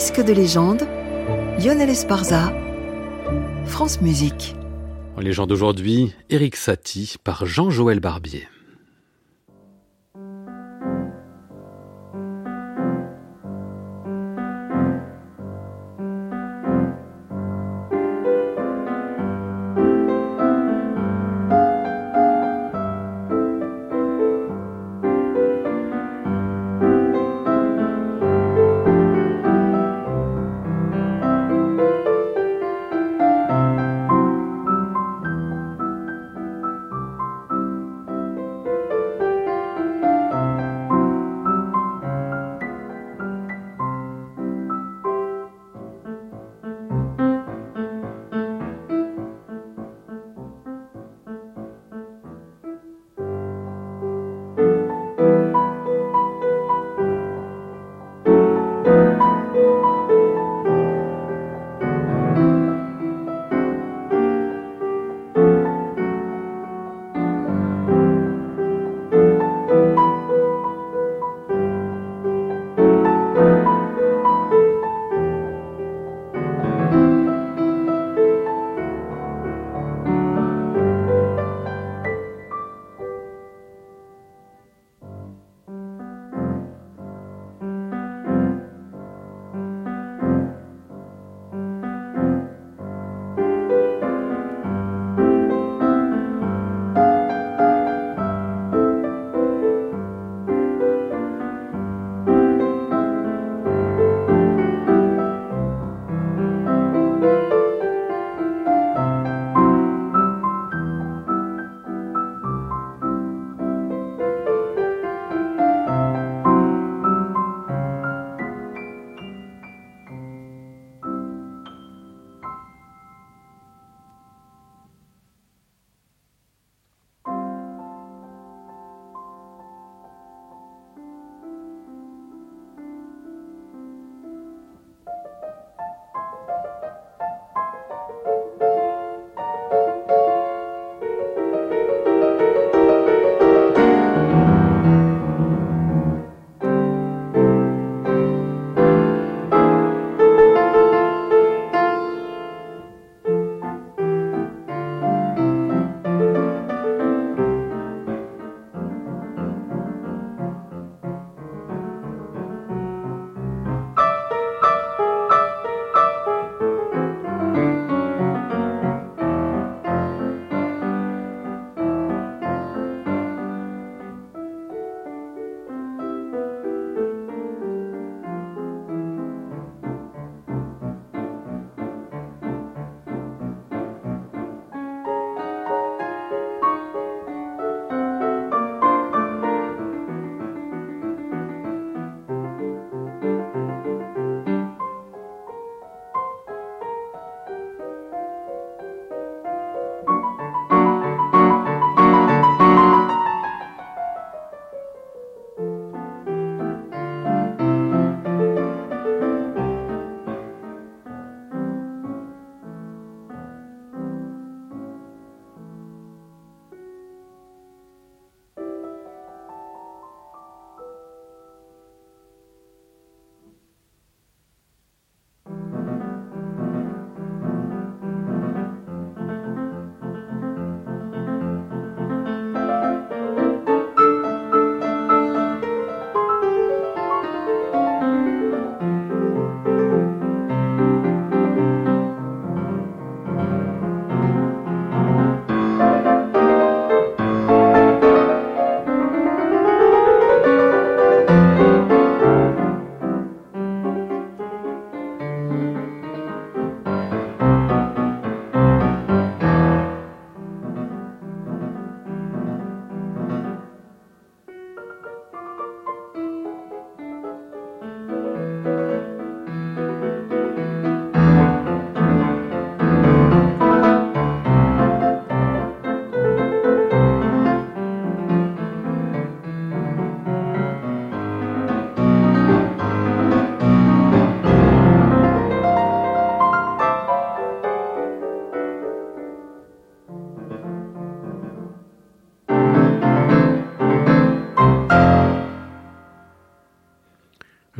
Disque de légende, Lionel Esparza, France Musique. En légende d'aujourd'hui, Eric Satie par Jean-Joël Barbier.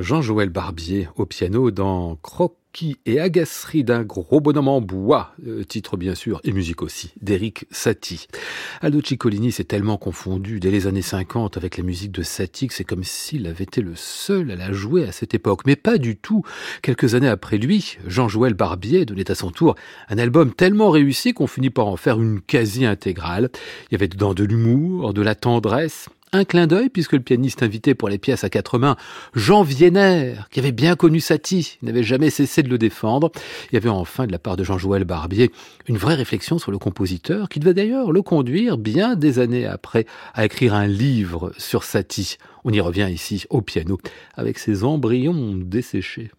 Jean-Joël Barbier au piano dans Croquis et agacerie d'un gros bonhomme en bois, euh, titre bien sûr, et musique aussi, d'Eric Satie. Aldo Ciccolini s'est tellement confondu dès les années 50 avec la musique de Satie que c'est comme s'il avait été le seul à la jouer à cette époque. Mais pas du tout. Quelques années après lui, Jean-Joël Barbier donnait à son tour un album tellement réussi qu'on finit par en faire une quasi-intégrale. Il y avait dedans de l'humour, de la tendresse, un clin d'œil, puisque le pianiste invité pour les pièces à quatre mains, Jean Vienner, qui avait bien connu Satie, n'avait jamais cessé de le défendre. Il y avait enfin, de la part de Jean-Joël Barbier, une vraie réflexion sur le compositeur, qui devait d'ailleurs le conduire, bien des années après, à écrire un livre sur Satie. On y revient ici, au piano, avec ses embryons desséchés.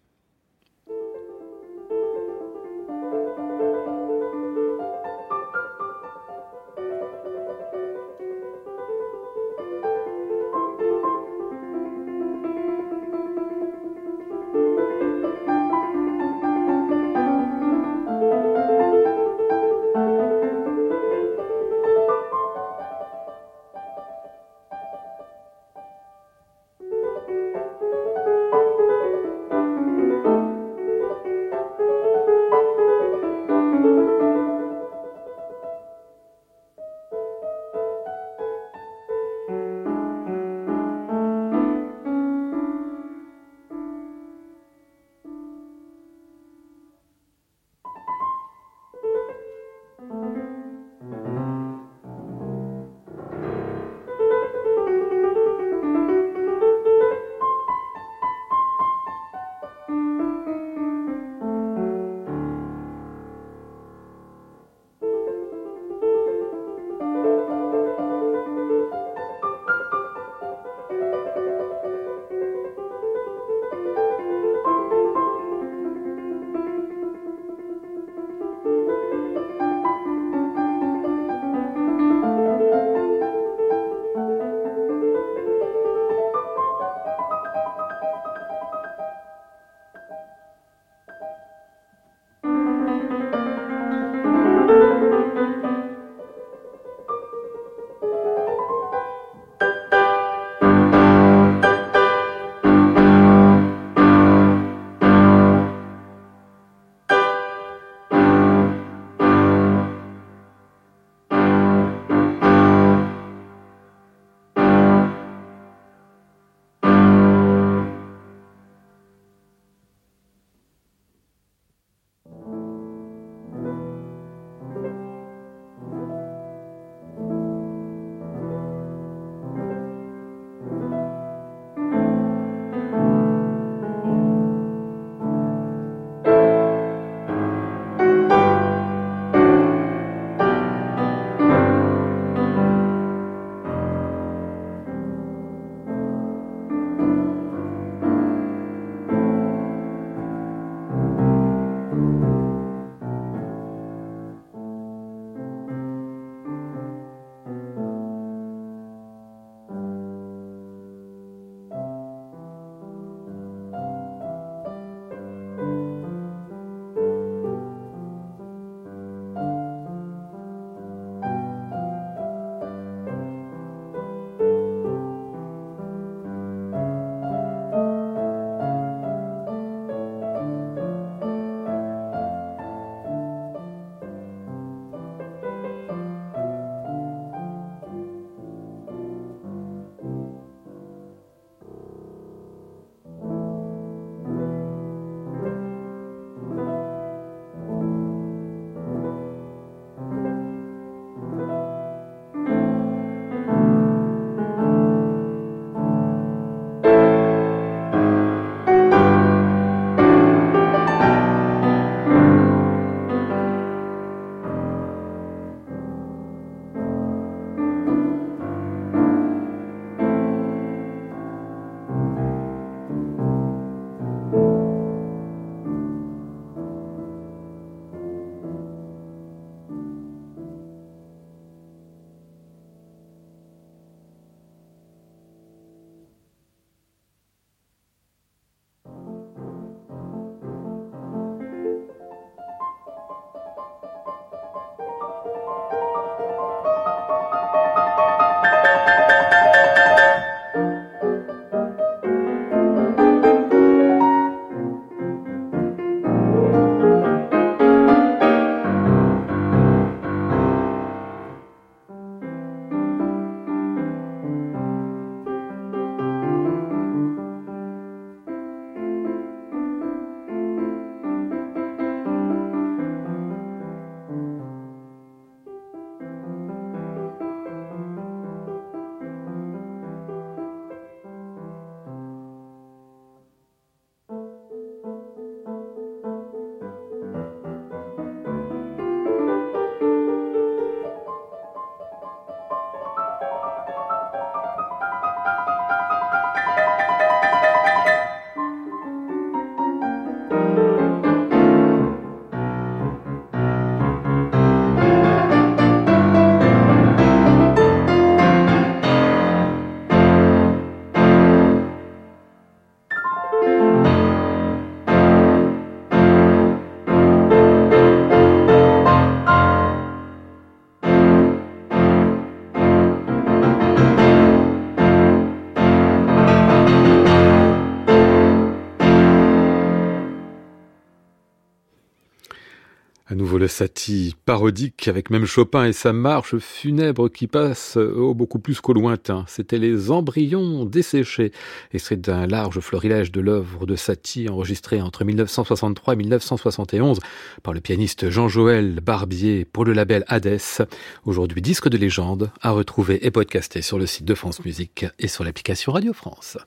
Nouveau le Satie parodique avec même Chopin et sa marche funèbre qui passe oh, beaucoup plus qu'au lointain. C'était les embryons desséchés, extrait d'un large florilège de l'œuvre de Satie enregistré entre 1963 et 1971 par le pianiste Jean-Joël Barbier pour le label Hades. Aujourd'hui disque de légende à retrouver et podcasté sur le site de France Musique et sur l'application Radio France.